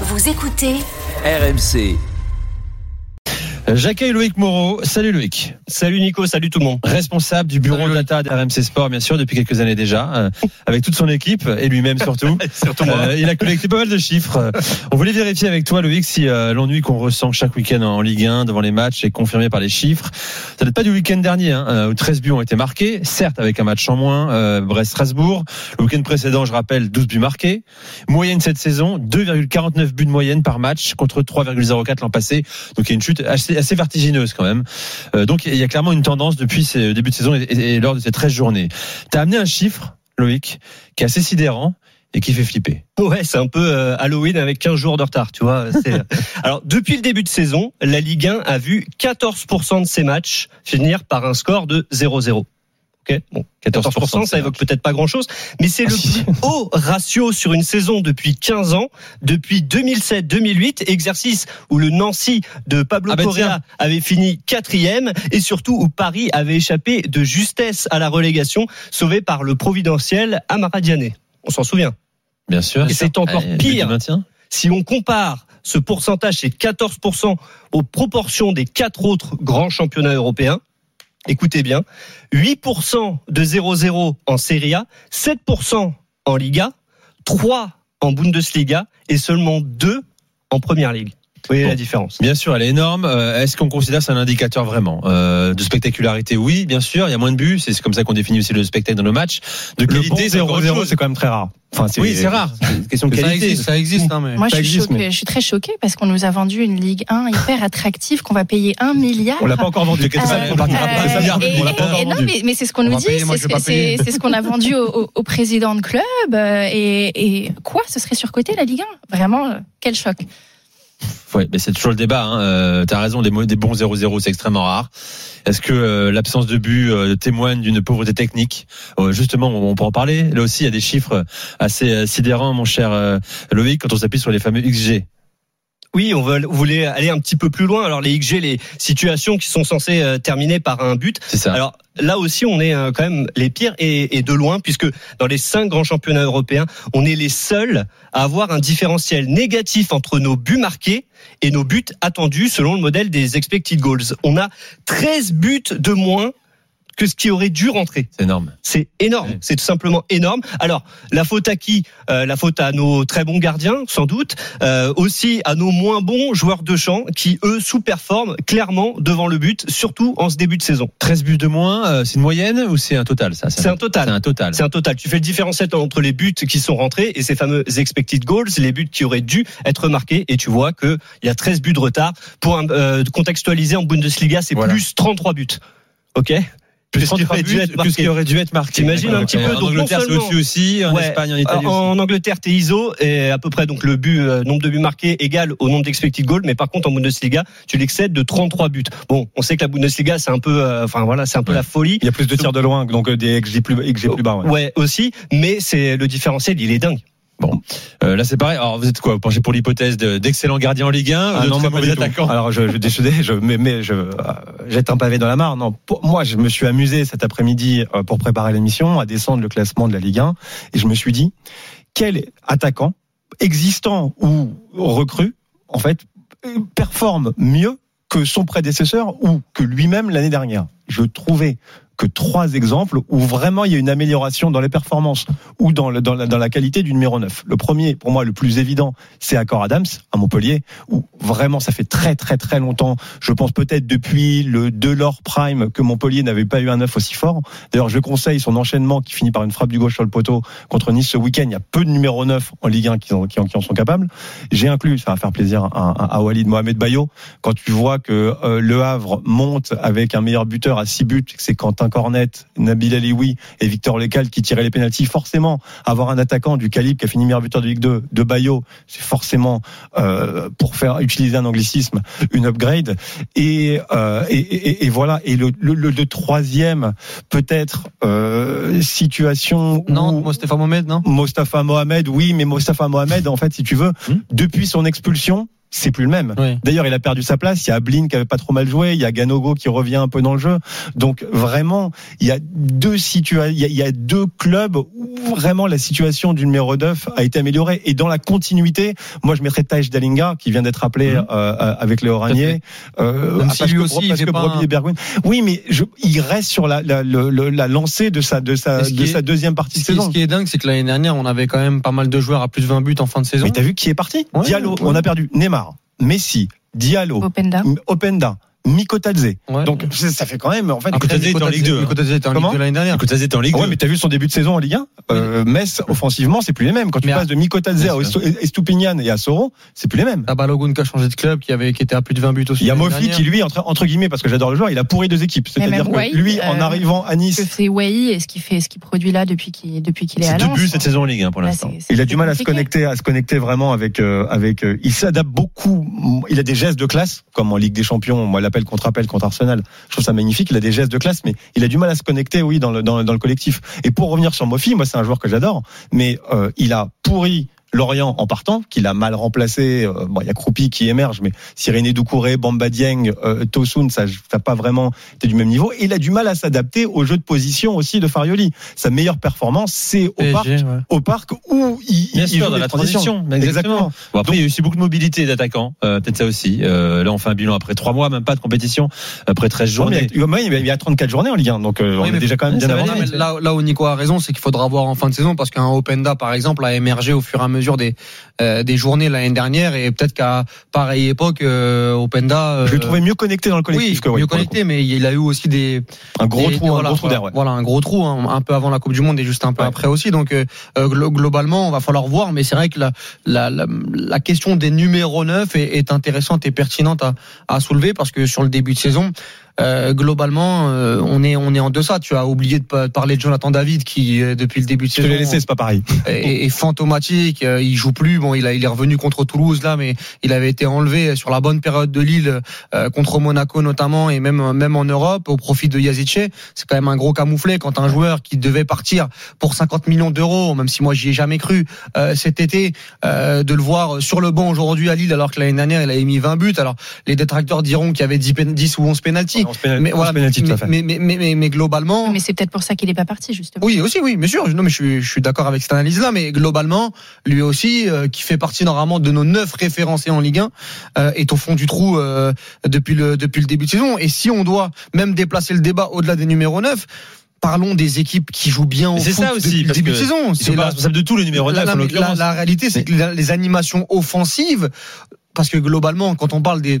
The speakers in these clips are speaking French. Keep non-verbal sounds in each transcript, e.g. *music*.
Vous écoutez RMC. J'accueille Loïc Moreau. Salut Loïc. Salut Nico, salut tout le monde. Responsable du bureau de data d'RMC Sport, bien sûr, depuis quelques années déjà, euh, avec toute son équipe et lui-même surtout. *laughs* Surtout moi. Euh, il a collecté pas mal de chiffres. *laughs* On voulait vérifier avec toi, Loïc, si euh, l'ennui qu'on ressent chaque week-end en Ligue 1 devant les matchs est confirmé par les chiffres. Ça date pas du week-end dernier, hein, où 13 buts ont été marqués, certes avec un match en moins, Brest-Strasbourg. Le week-end précédent, je rappelle, 12 buts marqués. Moyenne cette saison, 2,49 buts de moyenne par match contre 3,04 l'an passé. Donc il y a une chute assez, assez vertigineuse quand même. Euh, donc il y a clairement une tendance depuis ce début de saison et, lors de ces 13 journées. Tu as amené un chiffre, Loïc, qui est assez sidérant et qui fait flipper. Ouais, c'est un peu euh, Halloween avec 15 jours de retard, tu vois. *laughs* Alors, depuis le début de saison, la Ligue 1 a vu 14% de ses matchs finir par un score de 0-0. Ok, bon, 14%, ça évoque peut-être pas grand-chose, mais c'est Ah, le si. plus *laughs* haut ratio sur une saison depuis 15 ans, depuis 2007-2008, exercice où le Nancy de Pablo Ah ben Correa avait fini quatrième, et surtout où Paris avait échappé de justesse à la relégation, sauvé par le providentiel Amara Diané. On s'en souvient. Bien sûr. Et c'est encore Euh, pire. Si on compare ce pourcentage, c'est 14% aux proportions des quatre autres grands championnats européens, écoutez bien, 8% de 0-0 en Serie A, 7% en Liga, 3 en Bundesliga et seulement 2 en Première Ligue. Vous voyez Bon. la différence Bien sûr, elle est énorme. Euh, Est-ce qu'on considère que c'est un indicateur vraiment euh, de spectacularité? Oui, bien sûr. Il y a moins de buts. C'est comme ça qu'on définit aussi le spectacle dans nos matchs. De Le qualité, bon c'est encore autre 0-0, chose. c'est quand même très rare. Enfin, Oui, c'est rare. Question de Ça qualité. existe, ça existe, hein, mais. Moi, je suis, existe, choquée. mais- je suis très choquée parce qu'on nous a vendu une Ligue 1 hyper attractive qu'on va payer un milliard. On l'a pas encore vendu. Euh. Euh, et non, mais, mais c'est ce qu'on On nous dit, c'est ce, qu'on a vendu au, au- au président de club. euh, et, et quoi Ce serait surcoté la Ligue 1 Vraiment, euh, quel choc Ouais, mais c'est toujours le débat. Hein. Euh, T'as raison, des, bons 0-0, c'est extrêmement rare. Est-ce que euh, l'absence de but euh, témoigne d'une pauvreté technique? Euh, Justement, on peut en parler. Là aussi, il y a des chiffres assez sidérants, mon cher Loïc, quand on s'appuie sur les fameux XG. Oui, on veut- on voulait aller un petit peu plus loin. Alors les XG, les situations qui sont censées euh, terminer par un but, C'est ça. Alors là aussi, on est euh, quand même les pires et, et de loin, puisque dans les cinq grands championnats européens, on est les seuls à avoir un différentiel négatif entre nos buts marqués et nos buts attendus selon le modèle des expected goals. On a 13 buts de moins que ce qui aurait dû rentrer. c'est énorme. C'est énorme, Ouais. c'est tout simplement énorme. Alors, la faute à qui? Euh, La faute à nos très bons gardiens, sans doute, euh, aussi à nos moins bons joueurs de champ qui, eux, sous-performent clairement devant le but, surtout en ce début de saison. 13 buts de moins, euh, c'est une moyenne ou c'est un total ça? C'est un total. C'est un total. C'est un total. Tu fais le différentiel entre les buts qui sont rentrés et ces fameux expected goals, les buts qui auraient dû être marqués. Et tu vois qu'il y a 13 buts de retard. Pour un, euh, contextualiser en Bundesliga, c'est Voilà. plus 33 buts. OK? Que ce qui 33 aurait dû être ce marqué. aurait dû être marqué. T'imagines un petit peu, En Angleterre, c'est au-dessus aussi. En Ouais. Espagne, en Italie. En Angleterre, t'es ISO et à peu près donc le but, euh, nombre de buts marqués égal au nombre d'expected goals. Mais par contre, en Bundesliga, tu l'excèdes de 33 buts. Bon, on sait que la Bundesliga, c'est un peu, euh, enfin voilà, c'est un peu la folie. Il y a plus de tirs de loin, donc euh, des XG plus, XG plus bas. ouais. Ouais, aussi. Mais c'est le différentiel, il est dingue. Euh, là, c'est pareil. Alors, vous êtes quoi? Vous penchez pour l'hypothèse de- d'excellents gardiens en Ligue 1 Ah de non, très mauvais attaquants? Alors je, je je mais, mais je euh, jette un pavé dans la mare. Non, pour- moi je me suis amusé cet après-midi euh, pour préparer l'émission à descendre le classement de la Ligue 1 et je me suis dit quel attaquant existant ou recru en fait performe mieux que son prédécesseur ou que lui-même l'année dernière? Je trouvais que trois exemples où vraiment il y a une amélioration dans les performances ou dans, la, qualité du numéro 9. Le premier, pour moi, le plus évident, c'est Accor Adams à Montpellier, où vraiment ça fait très très très longtemps, je pense peut-être depuis le Delors Prime, que Montpellier n'avait pas eu un 9 aussi fort. D'ailleurs, je conseille son enchaînement qui finit par une frappe du gauche sur le poteau contre Nice ce week-end. Il y a peu de numéro 9 en Ligue 1 qui en, sont capables. J'ai inclus, ça va faire plaisir à, Walid Mohamed Bayo, quand tu vois que euh, Le Havre monte avec un meilleur buteur à 6 buts, c'est Quentin Cornet, Nabil Alioui et Victor Lecal qui tiraient les pénalties. Forcément, avoir un attaquant du calibre qui a fini meilleur buteur de Ligue 2 de Bayo, c'est forcément euh, pour faire utiliser un anglicisme une upgrade. Et, euh, et, et, et voilà. Et le, le, le, le troisième, peut-être euh, situation Non, où Mostafa Mohamed, non? Mostafa Mohamed, oui, mais Mostafa Mohamed, en fait, si tu veux, Hmm? depuis son expulsion, c'est plus le même. Oui. D'ailleurs, il a perdu sa place. Il y a Ablin qui avait pas trop mal joué. Il y a Ganogo qui revient un peu dans le jeu. Donc vraiment, il y a deux situations, il, y a- il y a deux clubs où vraiment la situation du numéro 9 a été améliorée. Et dans la continuité, moi je mettrais Taj Dalinga qui vient d'être appelé Mhm. euh, euh, avec les Oraniers. Euh, Même ah, si parce lui aussi, il parce que pas un- et Bergwijn. Oui, mais je, il reste sur la, lancée de sa de sa Et ce qui de est- sa deuxième partie de Ce qui, saison. ce qui est dingue, c'est que l'année dernière, on avait quand même pas mal de joueurs à plus de 20 buts en fin de saison. Mais t'as vu qui est parti? Ouais, Diallo. ouais. On a perdu Neymar, Messi, Diallo, Openda. Openda, Mikotadze. Ouais. Donc ça fait quand même en fait. Mikotadze était en Ligue 2, hein. Mikotadze était en Ligue Comment 2 l'année dernière. Écoute, était en Ligue Ah ouais, 2. mais t'as vu son début de saison en Ligue 1 euh, Metz, offensivement, c'est plus les mêmes. Quand tu Mais passes de Mikotadze à Estupinian et à Soro, c'est plus les mêmes. T'as Balogun qui a changé de club, qui avait, qui était à plus de 20 buts aussi. Il y a Mofi qui lui, entre, entre guillemets, parce que j'adore le joueur, il a pourri deux équipes. C'est-à-dire que Wai, lui, en euh, arrivant à que Nice, fait Wai et ce qu'il fait, ce qu'il produit là depuis qu'il depuis qu'il est C'est à deux Lens. buts cette saison en Ligue 1 pour Là, l'instant. c'est- c'est il a du mal à se connecter, à se connecter vraiment avec, euh, avec. euh, il s'adapte beaucoup. Il a des gestes de classe, comme en Ligue des Champions. Moi, l'appel contre appel contre Arsenal. Je trouve ça magnifique. Il a des gestes de classe, mais il a du mal à se connecter, oui, dans le collectif. Et pour revenir sur Mofi, moi, c'est un joueur que j'adore, mais euh, il a pourri. Lorient en partant, qu'il a mal remplacé. euh, bon, il y a Croupi qui émerge, mais Sirene Doucouré, Bamba Dieng, euh, Tosun, ça n'a pas vraiment été du même niveau. Et il a du mal à s'adapter au jeu de position aussi de Farioli. Sa meilleure performance, c'est au parc, ouais. au parc où il, Bien il sûr, joue dans la transition. Exactement. Bon, après, il y a eu aussi beaucoup de mobilité d'attaquants. Euh, Peut-être ça aussi. Euh, là, on fait un bilan après trois mois, même pas de compétition, après 13 Non, journées. mais il y a- il y a 34 journées en Ligue 1, donc euh, Oui, on est déjà quand même bien Mais là, là où Nico a raison, c'est qu'il faudra voir en fin de saison parce qu'un Openda, par exemple, a émergé au fur et à mesure des euh, des journées l'année dernière et peut-être qu'à pareille époque, euh, Openda. euh, Je l'ai trouvé mieux connecté dans le collectif oui, que Wai, mieux le connecté, mais il a eu aussi des. Un gros des- trou, voilà, un gros trou d'air. ouais. Voilà, un gros trou, hein, un peu avant la Coupe du Monde et juste un peu Ouais. après aussi. Donc euh, euh, glo- globalement, on va falloir voir, mais c'est vrai que la, la, la, la question des numéros 9 est, est intéressante et pertinente à, à soulever parce que sur le début de saison. Euh, globalement, euh, on est on est en deçà. Tu as oublié de pa- parler de Jonathan David qui euh, depuis le début de Je te saison l'ai laissé, c'est pas pareil. *laughs* est, est fantomatique. Euh, Il joue plus. Bon, il, a, il est revenu contre Toulouse là, mais il avait été enlevé sur la bonne période de Lille euh, contre Monaco notamment et même même en Europe au profit de Yazice. C'est quand même un gros camouflet quand un joueur qui devait partir pour 50 millions d'euros, même si moi j'y ai jamais cru euh, cet été, euh, de le voir sur le banc aujourd'hui à Lille alors que l'année dernière il avait mis 20 buts. Alors les détracteurs diront qu'il y avait 10, pen- 10 ou 11 pénalties. Mais voilà, mais, mais, mais, mais, mais globalement, Mais c'est peut-être pour ça qu'il est pas parti justement. oui, aussi, oui, bien sûr. Non, mais je suis, je suis d'accord avec cette analyse-là, mais globalement, lui aussi, euh, qui fait partie normalement de nos neuf référencés en Ligue 1, euh, est au fond du trou euh, depuis le depuis le début de saison. Et si on doit même déplacer le débat au-delà des numéros 9 Parlons des équipes qui jouent bien au foot ça aussi, depuis le parce début de que saison. C'est pas la- responsables de tout, le numéro 9 la, en la- l'occurrence. la réalité, c'est que les, les animations offensives, parce que globalement, quand on parle des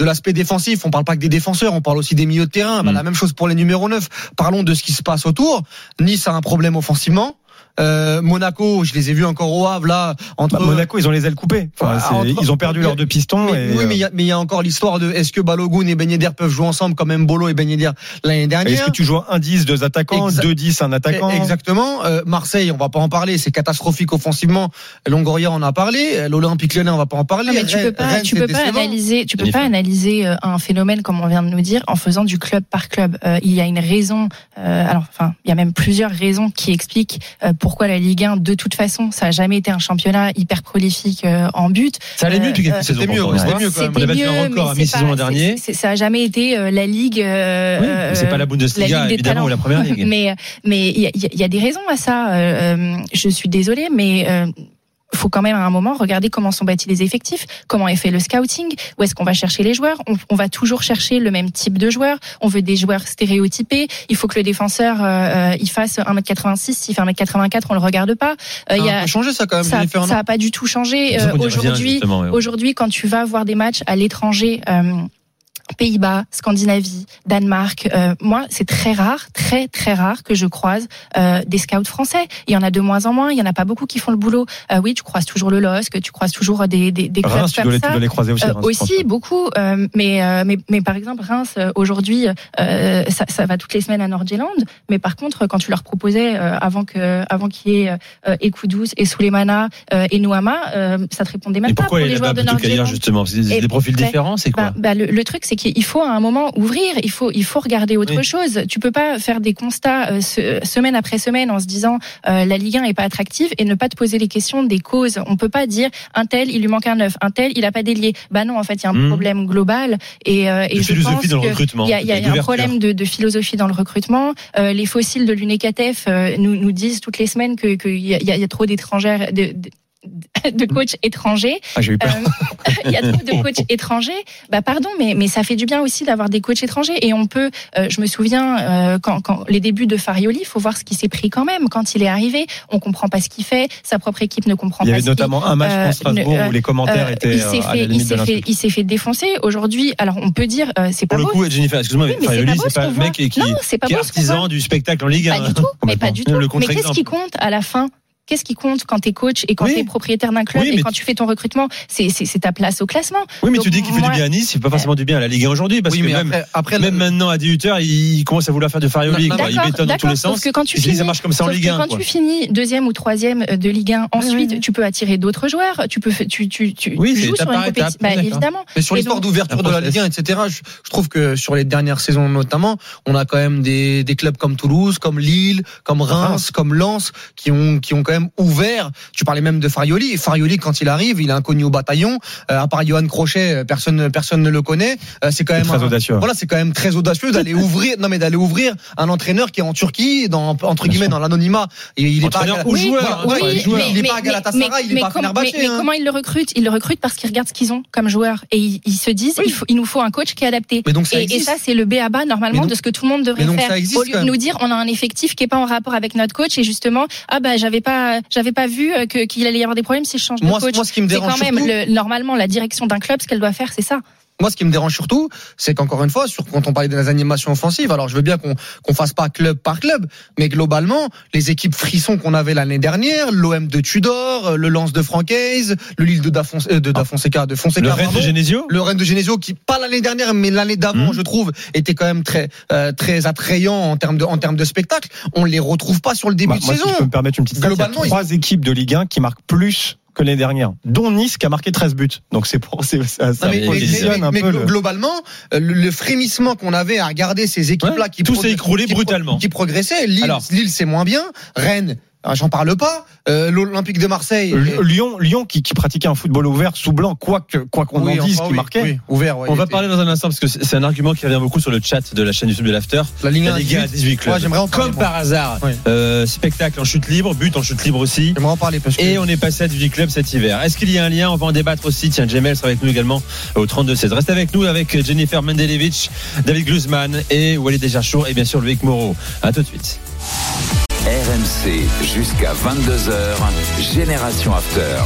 de l'aspect défensif, on parle pas que des défenseurs, on parle aussi des milieux de terrain. Bah, Mm. la même chose pour les numéros 9. Parlons de ce qui se passe autour. Nice a un problème offensivement. Euh, Monaco, je les ai vus encore au Havre là entre Bah, Monaco, ils ont les ailes coupées. Enfin, entre- ils ont perdu leurs deux pistons. mais, et, oui, mais il y euh, a- mais il y, a encore l'histoire de est-ce que Balogun et Ben Yedder peuvent jouer ensemble comme même Bolo et Ben Yedder l'année Est-ce dernière? que tu joues un 10, deux attaquants, Exa- deux 10, un attaquant? Exactement. Euh, Marseille, on va pas en parler, c'est catastrophique offensivement. Longoria en a parlé. L'Olympique Lyonnais, on va pas en parler. Non, mais tu Rennes- peux pas, Rennes, tu peux pas analyser, tu peux pas analyser euh, un phénomène comme on vient de nous dire en faisant du club par club. Euh, il y a une raison, euh, alors enfin, il y a même plusieurs raisons qui expliquent euh, pourquoi la Ligue 1, de toute façon, ça a jamais été un championnat hyper prolifique euh, en but. Ça allait mieux depuis quelques euh, saisons. c'était mieux, hein. c'était mieux quand même. On a battu un record à mi-saison l'an dernier. ça a jamais été euh, la Ligue. euh, Oui, c'est pas la Bundesliga, la Ligue des évidemment, talents. ou la première ligue. mais mais il y a, il y a des raisons à ça. Je suis désolée, mais euh, faut quand même à un moment regarder comment sont bâtis les effectifs, comment est fait le scouting, où est-ce qu'on va chercher les joueurs. On, on va toujours chercher le même type de joueurs. On veut des joueurs stéréotypés. Il faut que le défenseur euh, euh, il fasse 1m86. S'il fait 1m84, on le regarde pas. Euh, il y Ça a changé ça quand même. ça, ça a pas du tout changé. Euh, Aujourd'hui, ouais. Aujourd'hui, quand tu vas voir des matchs à l'étranger, euh, Pays-Bas, Scandinavie, Danemark, euh, moi, c'est très rare, très très rare que je croise euh, des scouts français. Il y en a de moins en moins. Il y en a pas beaucoup qui font le boulot. Euh, oui, tu croises toujours le LOSC, tu croises toujours des des, des clubs Reims, tu comme dois, les, tu dois les croiser aussi. Euh, Reims, aussi beaucoup, euh, mais, euh, mais mais par exemple Reims aujourd'hui, euh, ça, ça va toutes les semaines à Nordjylland. Mais par contre, quand tu leur proposais euh, avant que avant qu'il y ait euh, Ekoudous et Souleymana euh, et Nouama, euh, ça te répondait même Et pas pour pourquoi il les joueurs de Nordjylland. justement? C'est des, des profils ben, différents, c'est quoi? Bah, bah, le, le truc, c'est qu'il faut à un moment ouvrir. Il faut, il faut regarder autre Oui. chose. Tu peux pas faire des constats euh, se- semaine après semaine en se disant euh, la Ligue 1 est pas attractive et ne pas te poser les questions des causes. On peut pas dire un tel il lui manque un œuf, un tel il a pas d'ailier. Bah non, en fait il y a un Mhm. problème global et, euh, et De je philosophie pense dans le que recrutement, il y a, il y a et un d'ouverture. problème de, de philosophie dans le recrutement. Euh, les fossiles de l'UNECATF euh, nous, nous disent toutes les semaines que qu'il y, a- il y a- il y a trop d'étrangères. De, de, *laughs* de coachs étrangers, Ah, j'ai eu peur. Euh, *laughs* il y a trop de coachs *laughs* étrangers. Bah pardon, mais mais ça fait du bien aussi d'avoir des coachs étrangers et on peut. euh, je me souviens euh, quand, quand les débuts de Farioli, il faut voir ce qui s'est pris quand même quand il est arrivé. On comprend pas ce qu'il fait, sa propre équipe ne comprend Il y pas. avait notamment un match contre Strasbourg ne- où les commentaires étaient il s'est à la fait, il s'est fait, l'insulte. il s'est fait défoncer. Aujourd'hui, alors on peut dire, c'est pas Pour le coup, Jennifer, excuse-moi, Oui, mais Farioli, pas beau c'est ce pas le mec qui, qui, Non, c'est pas qui est voit. artisan du spectacle en Ligue 1. Pas du tout, mais pas du tout. Le Mais qu'est-ce qui compte à la fin? Qu'est-ce qui compte quand t'es coach et quand Oui. t'es propriétaire d'un club Oui, et mais quand tu fais ton recrutement C'est ta place au classement. Oui, mais Donc, tu dis qu'il fait moi- du bien à Nice, il fait pas forcément du bien à la Ligue 1 aujourd'hui, parce Oui, que même, après, après, même maintenant à 18h, il commence à vouloir faire de Farioli. Quoi. Il bétonne dans tous les sens. que quand tu finis, ça marche comme ça en Ligue que 1. quand quoi. tu finis deuxième ou troisième de Ligue 1, ensuite tu peux attirer d'autres joueurs. Tu peux, tu, tu, tu, Oui, tu joues sur une compétition. Bah, évidemment. Mais sur l'histoire d'ouverture de la. Ligue 1, etc., je, trouve que sur les dernières saisons notamment, on a quand même des, des clubs comme Toulouse, comme Lille, comme Reims, comme Lens, qui ont, qui ont quand même ouvert. Tu parlais même de Farioli. Farioli, quand il arrive, il est inconnu au bataillon. Euh, à part Johan Crochet, euh, personne, personne ne le connaît. Euh, c'est quand même très un- audacieux. Voilà, c'est quand même très audacieux d'aller *laughs* ouvrir, non mais d'aller ouvrir un entraîneur qui est en Turquie, dans, entre guillemets, dans l'anonymat. Il est pas, ou Oui, joueur, voilà, hein, il est- joueur. il est pas à Galatasaray, il est pas à mais- mais hein. comment ils le recrutent Ils le recrutent parce qu'ils regardent ce qu'ils ont comme joueurs et ils, ils se disent il, faut- il nous faut un coach qui est adapté. Mais donc ça et, et ça, c'est le B à bas normalement donc- de ce que tout le monde devrait faire. existe Au lieu de nous dire on a un effectif qui est pas en rapport avec notre coach et justement ah bah j'avais pas j'avais pas vu euh, que- qu'il allait y avoir des problèmes si je change de Moi, coach. moi, ce qui me C'est dérange quand même le- normalement la direction d'un club ce qu'elle doit faire c'est ça. Moi, ce qui me dérange surtout, c'est qu'encore une fois, sur, quand on parlait des animations offensives, alors je veux bien qu'on qu'on fasse pas club par club, mais globalement, les équipes frissons qu'on avait l'année dernière, l'OM de Tudor, le Lens de Francaise, le Lille de, Dafon, euh, de Fonseca, de Fonseca, Le Rennes de Genesio le Rennes de Genesio, qui pas l'année dernière, mais l'année d'avant, Mhm. je trouve, était quand même très euh, très attrayant en termes de en termes de spectacle. On les retrouve pas sur le début Bah, de moi, saison. si je peux me permettre une petite stat, il y a Globalement, trois équipes de Ligue 1 qui marquent plus que l'année dernière, dont Nice qui a marqué 13 buts. Donc c'est pour ça, ça mais, mais- positionne mais- un mais peu glo- le- globalement, euh, le, le frémissement qu'on avait à regarder ces équipes-là Ouais, qui tout s'est écroulé brutalement. qui progressaient. Lille, Alors. Lille c'est moins bien. Rennes, ah, j'en parle pas. Euh, L'Olympique de Marseille. Le- Lyon, Lyon qui, qui pratiquait un football ouvert sous blanc, quoi que quoi qu'on oui, en dise, enfin, qui oui, marquait. oui, ouvert. ouais, On va était- parler dans un instant parce que c'est un argument qui revient beaucoup sur le chat de la chaîne YouTube de l'After. La Ligue 1 La Ligue 1 à 18 clubs. Ouais, en Comme par hasard, euh, spectacle en chute libre, but en chute libre aussi. J'aimerais en parler parce que. Et on est passé à 18 clubs cet hiver. Est-ce qu'il y a un lien? On va en débattre aussi. Tiens, Jamel sera avec nous également au 32-16. Reste avec nous avec Jennifer Mendelevich, David Glusman et Walid Dejarchour et bien sûr Loïc Moreau. À tout de suite. RMC jusqu'à 22h, Génération After.